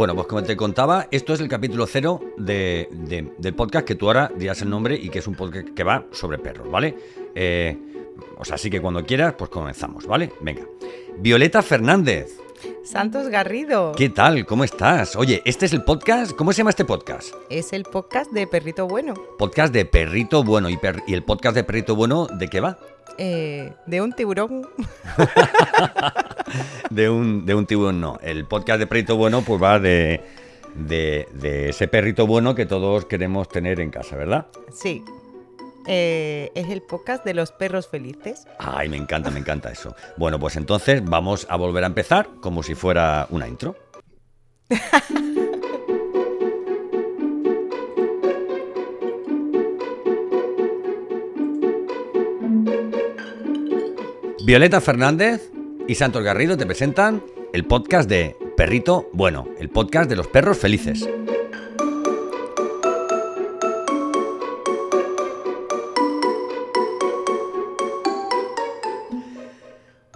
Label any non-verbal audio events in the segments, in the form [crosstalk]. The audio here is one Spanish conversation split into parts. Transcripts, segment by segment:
Bueno, pues como te contaba, esto es el capítulo cero de, de- del podcast que tú ahora dirás el nombre y que es un podcast que va sobre perros, ¿vale? Eh, o sea, así que cuando quieras, pues comenzamos, ¿vale? Venga. Violeta Fernández, Santos Garrido. ¿qué tal? ¿Cómo estás? Oye, este es el podcast, ¿cómo se llama este podcast? Es el podcast de Perrito Bueno. Podcast de Perrito Bueno. ¿Y, per- y el podcast de Perrito Bueno de qué va? eh, de un tiburón. [laughs] De un, de un tiburón, no. El podcast de Perrito Bueno, pues va de, de, de ese perrito bueno que todos queremos tener en casa, ¿verdad? Sí. Eh, es el podcast de los perros felices. Ay, me encanta, me encanta eso. Bueno, pues entonces vamos a volver a empezar como si fuera una intro. [laughs] Violeta Fernández y Santos Garrido te presentan el podcast de Perrito Bueno, el podcast de los perros felices.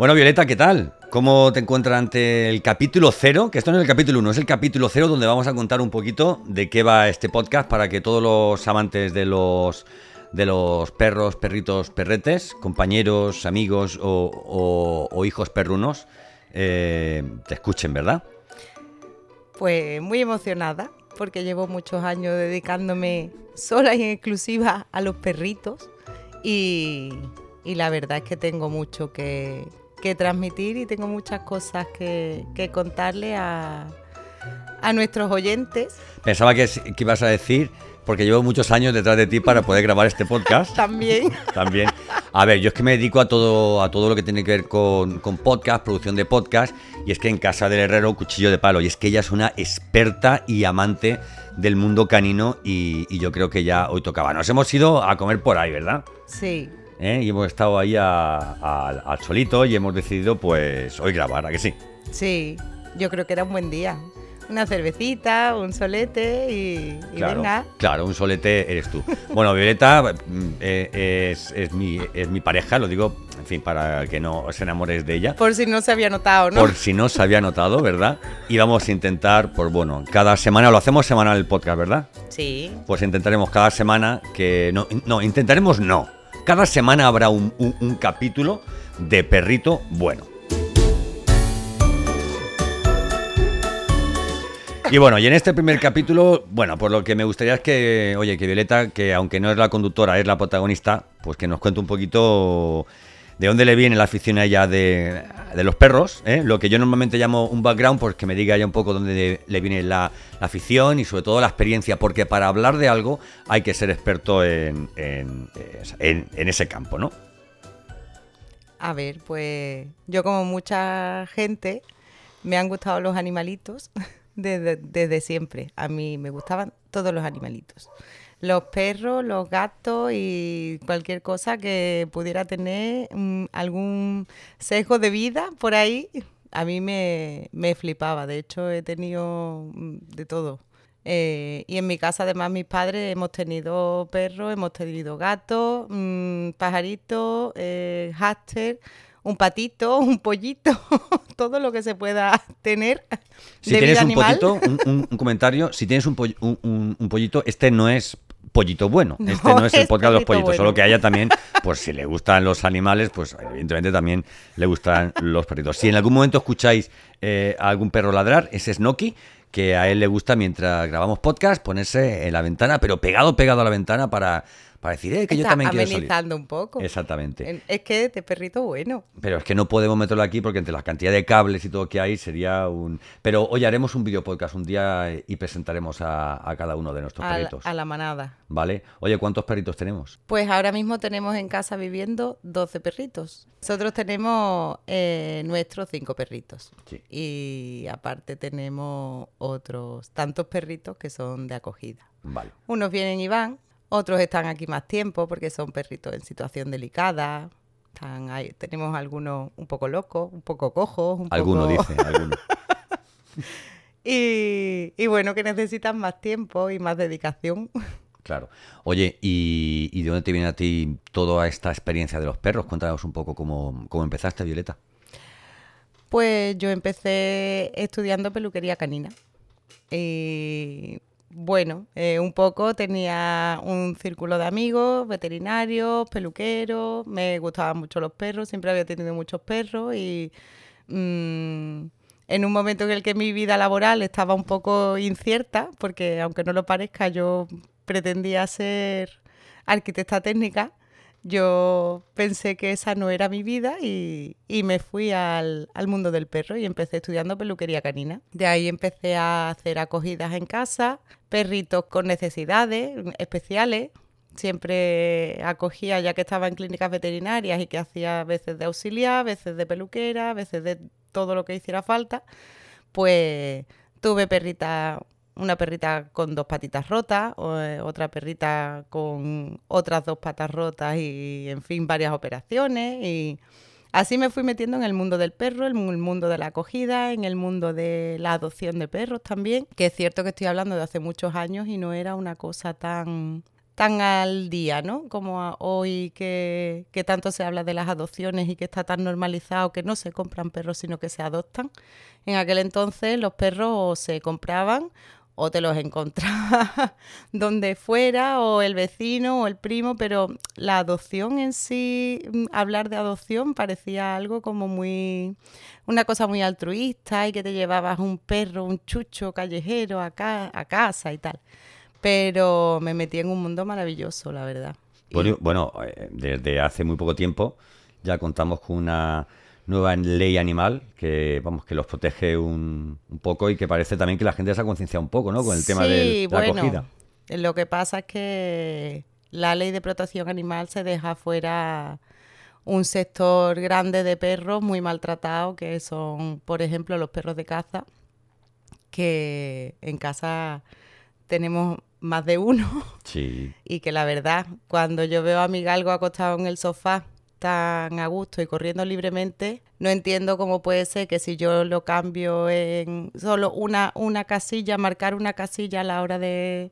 Bueno, Violeta, ¿qué tal? ¿Cómo te encuentras ante el capítulo cero? Que esto no es el capítulo uno, es el capítulo cero donde vamos a contar un poquito de qué va este podcast para que todos los amantes de los de los perros, perritos, perretes, compañeros, amigos o, o- o hijos perrunos eh, te escuchen, ¿verdad? Pues muy emocionada porque llevo muchos años dedicándome sola y en exclusiva a los perritos y, y la verdad es que tengo mucho que, que transmitir y tengo muchas cosas que, que contarle a, a nuestros oyentes Pensaba que, que ibas a decir, porque llevo muchos años detrás de ti para poder grabar este podcast. [laughs] también. También. A ver, yo es que me dedico a todo, a todo lo que tiene que ver con, con podcast, producción de podcast, y es que en casa del herrero cuchillo de palo, y es que ella es una experta y amante del mundo canino, y, y yo creo que ya hoy tocaba. Nos hemos ido a comer por ahí, ¿verdad? Sí, ¿Eh? Y hemos estado ahí al solito y hemos decidido, pues, hoy grabar, ¿a que sí? sí, yo creo que era un buen día. Una cervecita, un solete y, y Claro, venga. claro, un solete eres tú. Bueno, Violeta [laughs] mm, eh, es, es mi, es mi pareja, lo digo, en fin, para que no os enamores de ella. Por si no se había notado, ¿no? Por si no se había notado, ¿verdad? Y vamos a intentar, pues bueno, cada semana, lo hacemos semanal el podcast, ¿verdad? Sí, Pues intentaremos cada semana que... No, no intentaremos no. Cada semana habrá un, capítulo de perrito bueno. Y bueno, y en este primer capítulo, bueno, pues lo que me gustaría es que, oye, que Violeta, que aunque no es la conductora, es la protagonista, pues que nos cuente un poquito de dónde le viene la afición a de, de los perros, ¿eh? lo que yo normalmente llamo un background, pues que me diga ella un poco dónde le viene la, la afición y sobre todo la experiencia, porque para hablar de algo hay que ser experto en, en- en- en ese campo, ¿no? A ver, pues yo como mucha gente me han gustado los animalitos [laughs] desde, desde siempre. A mí me gustaban todos los animalitos. Los perros, los gatos y cualquier cosa que pudiera tener mm, algún sesgo de vida por ahí, a mí me, me flipaba. De hecho, he tenido mm, de todo. Eh, y en mi casa, además, mis padres hemos tenido perros, hemos tenido gatos, mm, pajaritos, eh, un patito, [laughs] un pollito, [laughs] todo lo que se pueda tener Si de tienes vida un animal. pollito, un, un- un [laughs] comentario, si tienes un, poll- un- pollito, este no es pollito bueno, No este no es el podcast de los pollito pollitos, solo que a ella también, pues si le gustan los animales, pues evidentemente también le gustan los perritos. Si en algún momento escucháis eh, a algún perro ladrar, ese es Noki, que a él le gusta mientras grabamos podcast ponerse en la ventana, pero pegado, pegado a la ventana para, para decir, eh, que yo Está también quiero salir. un poco. Exactamente. En- Es que de perrito bueno. Pero es que no podemos meterlo aquí porque entre la cantidad de cables y todo que hay sería un... Pero hoy haremos un video podcast un día y presentaremos a, a cada uno de nuestros A, la- perritos. a la manada. ¿Vale? Oye, ¿cuántos perritos tenemos? Pues ahora mismo tenemos en casa viviendo 12 perritos. Nosotros tenemos eh, nuestros cinco perritos. Sí. Y aparte tenemos otros tantos perritos que son de acogida. Vale. Unos vienen y van, otros están aquí más tiempo porque son perritos en situación delicada. Están ahí- tenemos algunos un poco locos, un poco cojos. Un Alguno poco- dice, alguno. [laughs] Y, y bueno, que necesitan más tiempo y más dedicación. Claro. Oye, ¿y, y de dónde te viene a ti toda esta experiencia de los perros? Cuéntanos un poco cómo, cómo empezaste, Violeta. Pues yo empecé estudiando peluquería canina. Y bueno, eh, un poco tenía un círculo de amigos, veterinarios, peluqueros, me gustaban mucho los perros, siempre había tenido muchos perros y mm, en un momento en el que mi vida laboral estaba un poco incierta, porque aunque no lo parezca, yo pretendía ser arquitecta técnica, yo pensé que esa no era mi vida y, me fui al, mundo del perro y empecé estudiando peluquería canina. De ahí empecé a hacer acogidas en casa, perritos con necesidades especiales. Siempre acogía ya que estaba en clínicas veterinarias y que hacía veces de auxiliar, veces de peluquera, veces de todo lo que hiciera falta. Pues tuve perrita una perrita con dos patitas rotas, eh, otra perrita con otras dos patas rotas y, en fin, varias operaciones. Y así me fui metiendo en el mundo del perro, en el mundo de la acogida, en el mundo de la adopción de perros también, que es cierto que estoy hablando de hace muchos años y no era una cosa tan tan al día, ¿no? Como hoy que, que, tanto se habla de las adopciones y que está tan normalizado que no se compran perros, sino que se adoptan. En aquel entonces los perros se compraban o te los encontraba [laughs] donde fuera, o el vecino o el primo, pero la adopción en sí, mm, hablar de adopción parecía algo como muy, una cosa muy altruista y que te llevabas un perro, un chucho callejero a, a casa y tal. Pero me metí en un mundo maravilloso, la verdad. Bueno, bueno, eh, desde hace muy poco tiempo ya contamos con una nueva ley animal que vamos que los protege un, poco y que parece también que la gente se ha concienciado un poco, ¿no? Con el tema de la bueno, acogida. Lo que pasa es que la ley de protección animal se deja fuera un sector grande de perros muy maltratados, que son, por ejemplo, los perros de caza, que en casa tenemos más de uno. Sí. [laughs] Y que la verdad, cuando yo veo a mi galgo acostado en el sofá tan a gusto y corriendo libremente, no entiendo cómo puede ser que si yo lo cambio en solo una, una casilla, marcar una casilla a la hora de,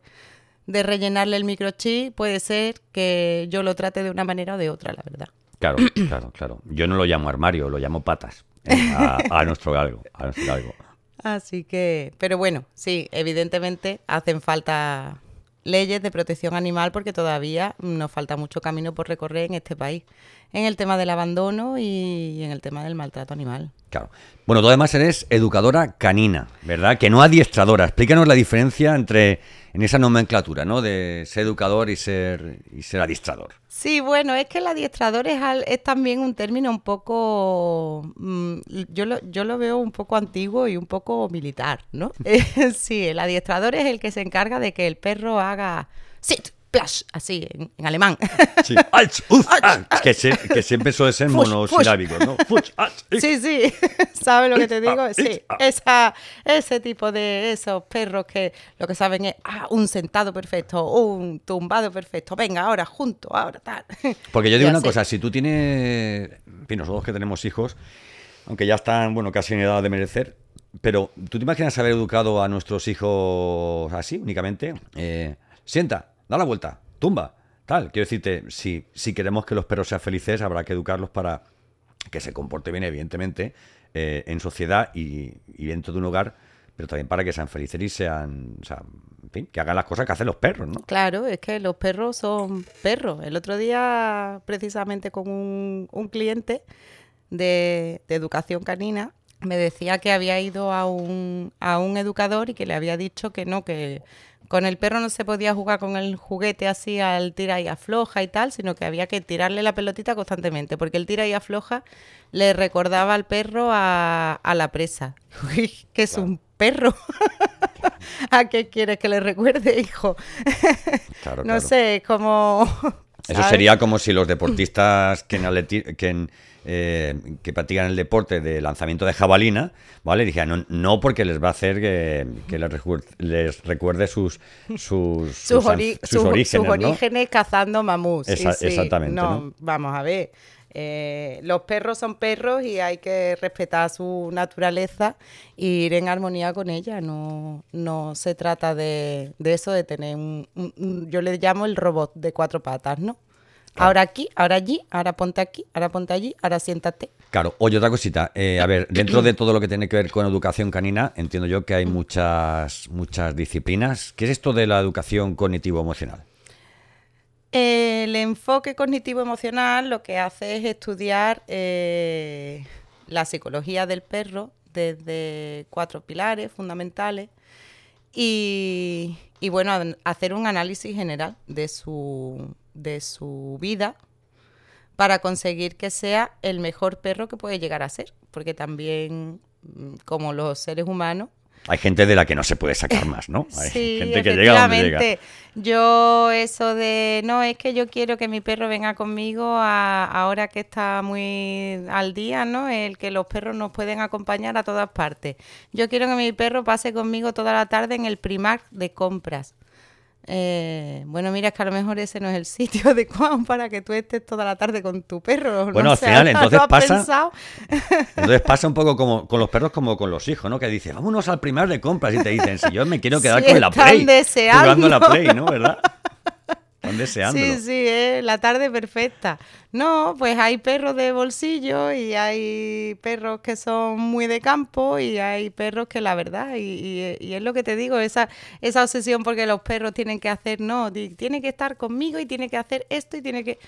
de rellenarle el microchip, puede ser que yo lo trate de una manera o de otra, la verdad. Claro, [clears throat] claro, claro. Yo no lo llamo armario, lo llamo patas eh, a, nuestro galgo, a nuestro galgo. Así que, pero bueno, sí, evidentemente hacen falta leyes de protección animal porque todavía nos falta mucho camino por recorrer en este país, en el tema del abandono y en el tema del maltrato animal. Claro. Bueno, tú además eres educadora canina, ¿verdad? Que no adiestradora. Explícanos la diferencia entre en esa nomenclatura, ¿no? De ser educador y ser y ser adiestrador. Sí, bueno, es que el adiestrador es, es también un término un poco, yo, lo, yo lo veo un poco antiguo y un poco militar, ¿no? [laughs] sí, el adiestrador es el que se encarga de que el perro haga sit, plash, así, en, alemán. [laughs] Sí, [laughs] que, que, siempre suele ser monosilábico, ¿no? sí, sí, ¿sabes lo que te digo? Sí, esa, ese tipo de esos perros que lo que saben es ah, un sentado perfecto, un tumbado perfecto, venga, ahora junto, ahora tal. Porque yo digo una cosa, si tú tienes, en fin, nosotros que tenemos hijos, aunque ya están, bueno, casi en edad de merecer, pero ¿tú te imaginas haber educado a nuestros hijos así, únicamente? Eh, sienta, da la vuelta, tumba, tal. Quiero decirte, si, si queremos que los perros sean felices, habrá que educarlos para que se comporte bien, evidentemente, eh, en sociedad y, dentro de un hogar, pero también para que sean felices y sean, o sea, que hagan las cosas que hacen los perros, ¿no? Claro, es que los perros son perros. El otro día, precisamente con un, un cliente de, de educación canina, me decía que había ido a un, a un educador y que le había dicho que no, que con el perro no se podía jugar con el juguete así al tira y afloja y tal, sino que había que tirarle la pelotita constantemente, porque el tira y afloja le recordaba al perro a, la presa. [laughs] que es un perro. [laughs] ¿A qué quieres que le recuerde, hijo? [laughs] no sé, como... Eso sería como si los deportistas que en, que en eh, que practican el deporte de lanzamiento de jabalina, ¿vale? Dije, no, no porque les va a hacer que, les, recuerde, sus, sus, sus, orígenes, cazando mamús. Exactamente. No, Vamos a ver. Eh, los perros son perros y hay que respetar su naturaleza e ir en armonía con ella. No, no se trata de, eso, de tener un, yo le llamo el robot de cuatro patas, ¿no? Ahora aquí, ahora allí, ahora ponte aquí, ahora ponte allí, ahora siéntate. Claro, oye, otra cosita. Eh, a ver, dentro de [clears throat] todo lo que tiene que ver con educación canina, entiendo yo que hay muchas, muchas disciplinas. ¿Qué es esto de la educación cognitivo-emocional? El enfoque cognitivo-emocional lo que hace es estudiar eh, la psicología del perro desde cuatro pilares fundamentales y, y bueno, hacer un análisis general de su, de su vida para conseguir que sea el mejor perro que puede llegar a ser. Porque también, mm, como los seres humanos, hay gente de la que no se puede sacar más, ¿no? Hay sí, gente que llega donde llega. Yo eso de, no, es que yo quiero que mi perro venga conmigo a, ahora que está muy al día, ¿no? El que los perros nos pueden acompañar a todas partes. Yo quiero que mi perro pase conmigo toda la tarde en el primar de compras. Eh, bueno, mira, es que a lo mejor ese no es el sitio [laughs] adecuado para que tú estés toda la tarde con tu perro. Bueno, al final, [laughs] entonces pasa. [laughs] Entonces pasa un poco como con los perros como con los hijos, ¿no? Que dices, vámonos al primer de compras y te dicen, si yo me quiero quedar con la Play. Jugando la Play, ¿no? ¿Verdad? Sí, sí, es la tarde perfecta. No, pues hay perros de bolsillo y hay perros que son muy de campo y hay perros que la verdad, y, y, es lo que te digo, esa, esa obsesión porque los perros tienen que hacer, no, tiene que estar conmigo y tiene que hacer esto y tiene que...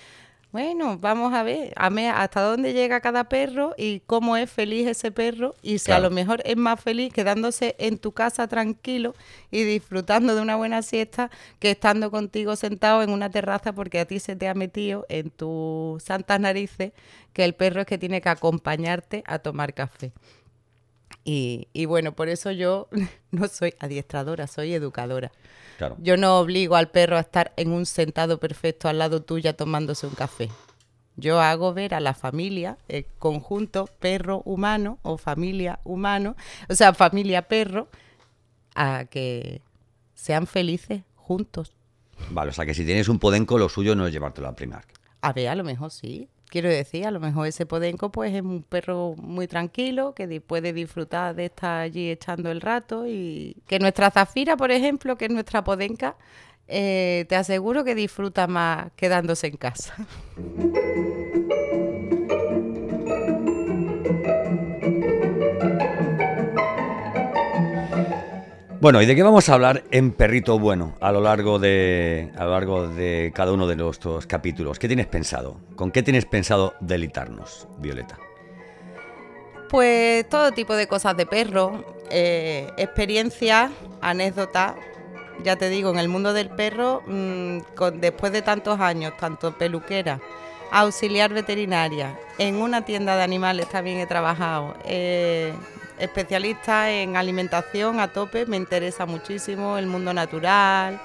Bueno, vamos a ver hasta dónde llega cada perro y cómo es feliz ese perro y si a lo mejor es más feliz quedándose en tu casa tranquilo y disfrutando de una buena siesta que estando contigo sentado en una terraza porque a ti se te ha metido en tus santas narices que el perro es que tiene que acompañarte a tomar café. Y, y bueno, por eso yo [laughs] no soy adiestradora, soy educadora. Yo no obligo al perro a estar en un sentado perfecto al lado tuya tomándose un café. Yo hago ver a la familia, el conjunto perro-humano o familia-humano, o sea, familia-perro, a que sean felices juntos. Vale, o sea que si tienes un podenco, lo suyo no es llevártelo a primar. A ver, a lo mejor sí. Quiero decir, a lo mejor ese podenco pues es un perro muy tranquilo que puede disfrutar de estar allí echando el rato y que nuestra Zafira, por ejemplo, que es nuestra podenca, eh, te aseguro que disfruta más quedándose en casa. Bueno, ¿y de qué vamos a hablar en Perrito Bueno a lo largo de, a lo largo de cada uno de nuestros capítulos? ¿Qué tienes pensado? ¿Con qué tienes pensado delitarnos, Violeta? Pues todo tipo de cosas de perro, eh, experiencias, anécdotas. Ya te digo, en el mundo del perro, mm, después de tantos años, tanto peluquera, auxiliar veterinaria, en una tienda de animales también he trabajado. Eh, especialista en alimentación a tope, me interesa muchísimo el mundo natural,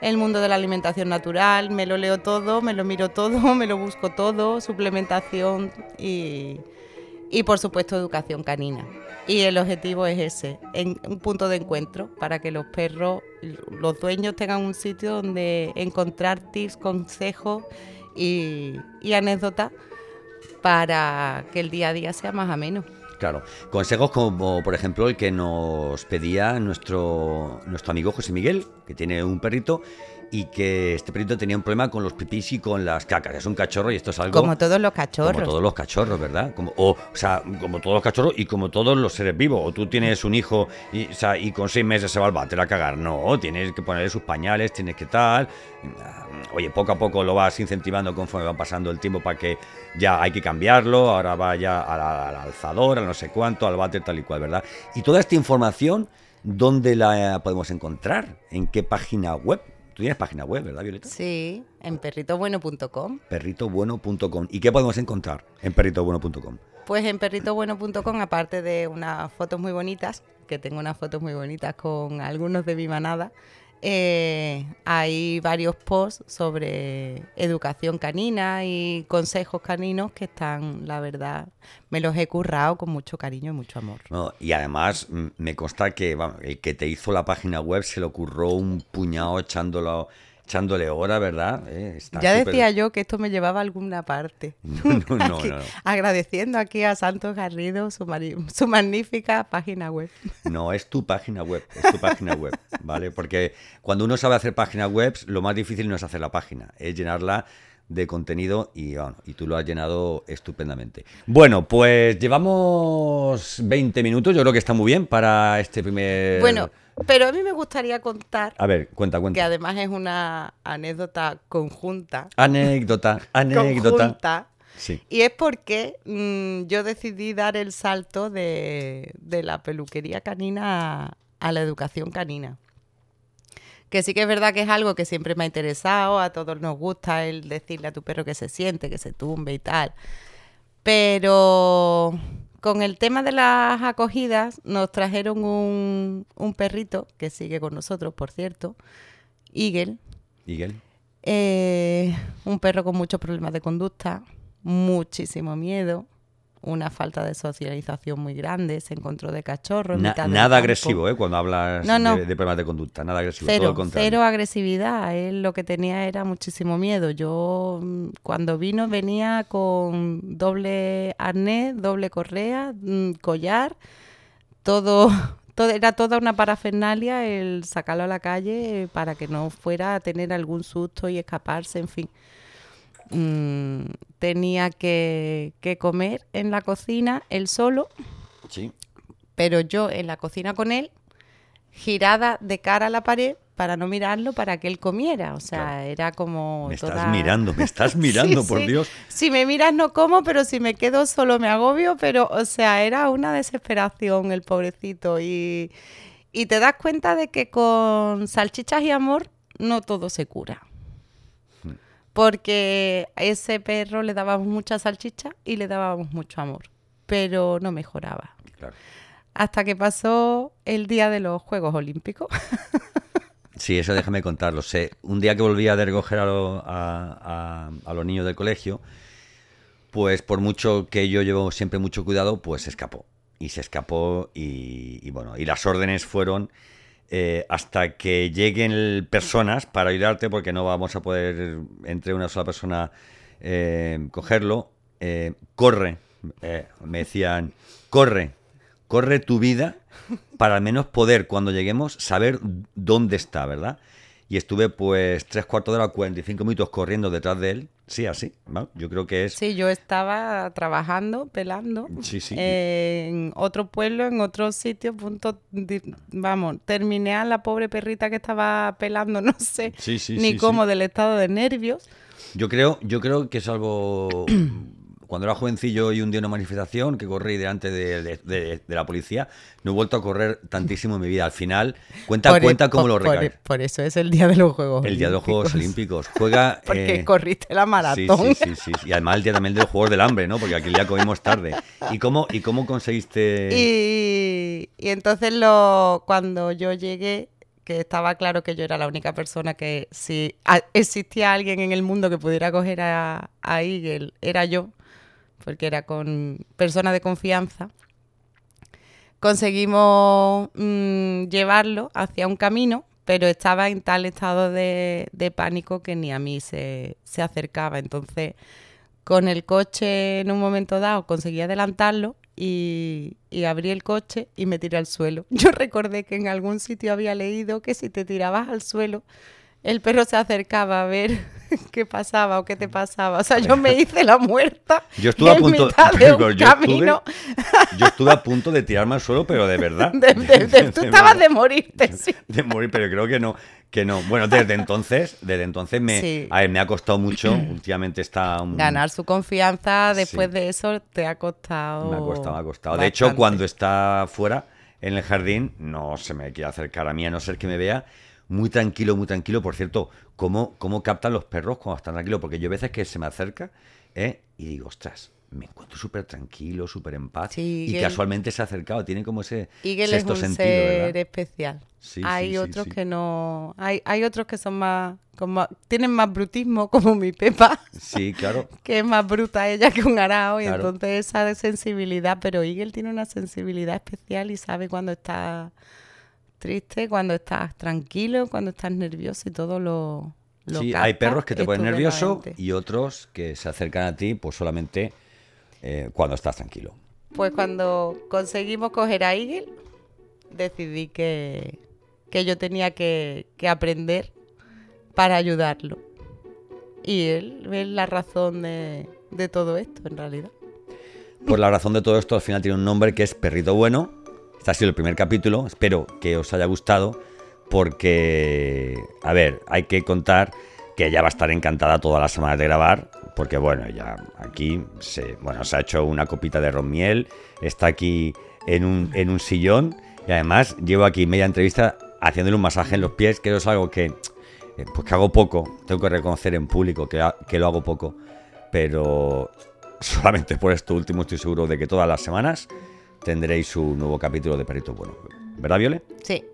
el mundo de la alimentación natural, me lo leo todo, me lo miro todo, [laughs] me lo busco todo, suplementación y, y por supuesto educación canina. Y el objetivo es ese, un punto de encuentro para que los perros, los dueños tengan un sitio donde encontrar tips, consejos y, y anécdotas para que el día a día sea más ameno. Claro, consejos como por ejemplo el que nos pedía nuestro, nuestro amigo José Miguel, que tiene un perrito y que este perrito tenía un problema con los pipís y con las cacas. Es un cachorro y esto es algo... Como todos los cachorros. Como todos los cachorros, ¿verdad? Como, o, sea, como todos los cachorros y como todos los seres vivos. O tú tienes un hijo y, o sea, y con seis meses se va al váter a cagar. No, tienes que ponerle sus pañales, tienes que tal... Oye, poco a poco lo vas incentivando conforme va pasando el tiempo para que ya hay que cambiarlo, ahora vaya al, al alzador, a no sé cuánto, al váter tal y cual, ¿verdad? Y toda esta información, ¿dónde la podemos encontrar? ¿En qué página web? Tú tienes página web, ¿verdad, Violeta? Sí, en perritobueno.com. Perritobueno.com. ¿Y qué podemos encontrar en perritobueno.com? Pues en perritobueno.com, aparte de unas fotos muy bonitas, que tengo unas fotos muy bonitas con algunos de mi manada, eh, hay varios posts sobre educación canina y consejos caninos que están, la verdad, me los he currado con mucho cariño y mucho amor. y además mm, me consta que el que te hizo la página web se lo curró un puñado echándolo echándole hora, ¿verdad? Eh, ya decía yo que esto me llevaba a alguna parte. [laughs] No, no, no, Agradeciendo aquí a Santos Garrido su, su, magnífica página web. No, es tu página web, es tu página web, ¿vale? Porque cuando uno sabe hacer páginas web, lo más difícil no es hacer la página, es llenarla de contenido y, bueno, y tú lo has llenado estupendamente. Bueno, pues llevamos 20 minutos, yo creo que está muy bien para este primer... Bueno, pero a mí me gustaría contar, A ver, cuenta, que cuenta. además es una anécdota conjunta. Anécdota, [laughs] anécdota. conjunta, Sí. Y es porque mm, yo decidí dar el salto de, de la peluquería canina a, a la educación canina. Que sí que es verdad que es algo que siempre me ha interesado, a todos nos gusta el decirle a tu perro que se siente, que se tumbe y tal. Pero con el tema de las acogidas nos trajeron un, un perrito que sigue con nosotros, por cierto, Eagle, Miguel. eh, un perro con muchos problemas de conducta, muchísimo miedo, una falta de socialización muy grande, se encontró de cachorro. en Na- mitad del nada agresivo, ¿eh? Cuando hablas No, no. De, de problemas de conducta, nada agresivo, todo Cero, lo contrario. cero agresividad. Él lo que tenía era muchísimo miedo. Yo, mm, cuando vino, venía con doble arnés, doble correa, mm, collar, todo, [laughs] todo, era toda una parafernalia el sacarlo a la calle para que no fuera a tener algún susto y escaparse, en fin. Mm, tenía que, que comer en la cocina él solo, Sí. pero yo en la cocina con él, girada de cara a la pared para no mirarlo, para que él comiera. O sea, Claro. era como... Me estás mirando, me estás [laughs] mirando, Sí, por sí. Dios. Si me miras no como, pero si me quedo solo me agobio, pero, o sea, era una desesperación el pobrecito. Y, y te das cuenta de que con salchichas y amor no todo se cura. Porque a ese perro le dábamos mucha salchicha y le dábamos mucho amor, pero no mejoraba. Claro. Hasta que pasó el día de los Juegos Olímpicos. [laughs] Sí, eso déjame contarlo. Sé, un día que volví a de recoger a, lo- a- a- a los niños del colegio, pues por mucho que yo llevo siempre mucho cuidado, pues se escapó. Y se escapó y, y bueno, y las órdenes fueron eh, hasta que lleguen personas para ayudarte, porque no vamos a poder entre una sola persona eh, cogerlo. eh, corre, me decían, corre, corre tu vida para al menos poder, cuando lleguemos, saber dónde está, ¿verdad? Y estuve pues tres cuartos de hora, 45 minutos corriendo detrás de él. Sí, así, ¿no? Yo creo que es... Sí, yo estaba trabajando, pelando, Sí, sí. en otro pueblo, en otro sitio, punto, vamos, terminé a la pobre perrita que estaba pelando, [laughs] no sé Sí, sí, ni cómo del estado de nervios. Yo creo, yo creo que salvo [clears throat] cuando era jovencillo y un día en una manifestación que corrí delante de, de- de- de la policía, no he vuelto a correr tantísimo en mi vida. Al final, cuenta, Por e- cuenta cómo por- lo por, recae. por eso es el día de los Juegos El día de los Juegos Olímpicos. Juega. [laughs] Porque eh, corriste la maratón. sí, sí, sí, sí. Y además el día también de los Juegos del Hambre, ¿no? Porque aquel día comimos tarde. ¿Y cómo, y cómo conseguiste...? Y, y entonces lo, cuando yo llegué, que estaba claro que yo era la única persona que si a- existía alguien en el mundo que pudiera coger a, a Eagle, era yo, porque era con personas de confianza, conseguimos mm, llevarlo hacia un camino, pero estaba en tal estado de, pánico que ni a mí se, se acercaba. Entonces, con el coche en un momento dado conseguí adelantarlo y abrí el coche y me tiré al suelo. [laughs] Yo recordé que en algún sitio había leído que si te tirabas al suelo, el perro se acercaba a ver [laughs] qué pasaba o qué te pasaba. O sea, yo me hice la muerta Yo estuve a punto- mitad de un yo estuve- camino. [laughs] Yo estuve a punto de tirarme al suelo, pero de verdad. [laughs] De- de- de- tú estabas de morirte, sí. De morir, pero creo que no. Que no. Bueno, desde entonces, desde entonces me, Sí. a ver, me ha costado mucho. [clears throat] Últimamente está un- Ganar su confianza después Sí. de eso te ha costado. Me ha costado, me ha costado. De hecho, cuando está fuera en el jardín, no se me quiere acercar a mí, a no ser que me vea muy tranquilo, muy tranquilo. Por cierto, ¿cómo, cómo captan los perros cuando están tranquilos? Porque yo a veces que se me acerca ¿eh? y digo, ostras, me encuentro súper tranquilo, súper en paz. Sí, y casualmente se ha acercado, tiene como ese Eagle es sexto un sentido, ser ¿verdad? especial. Sí, hay sí, otros que no. Hay, hay otros que son más, como, Tienen más brutismo, como mi Pepa, Sí, claro. [laughs] que es más bruta ella que un arao. Y Claro. entonces esa de sensibilidad. Pero Eagle tiene una sensibilidad especial y sabe cuando estás triste, cuando estás tranquilo, cuando estás nervioso y todo lo. lo Sí, hay perros que te ponen nervioso y otros que se acercan a ti pues solamente eh, cuando estás tranquilo. Pues cuando conseguimos coger a Eagle, decidí que, que yo tenía que, que aprender para ayudarlo. y él es la razón de, de todo esto, en realidad. Pues la razón de todo esto al final tiene un nombre que es Perrito Bueno. Este ha sido el primer capítulo. Espero que os haya gustado porque, a ver, hay que contar que ella va a estar encantada todas las semanas de grabar, porque bueno, ya aquí se, bueno, se ha hecho una copita de ron miel, está aquí en un, en un sillón y además llevo aquí media entrevista haciéndole un masaje en los pies, que es algo que, eh, pues que hago poco, tengo que reconocer en público que, que lo hago poco, pero solamente por esto último estoy seguro de que todas las semanas tendréis un nuevo capítulo de Perito Bueno. ¿Verdad, Viole? Sí.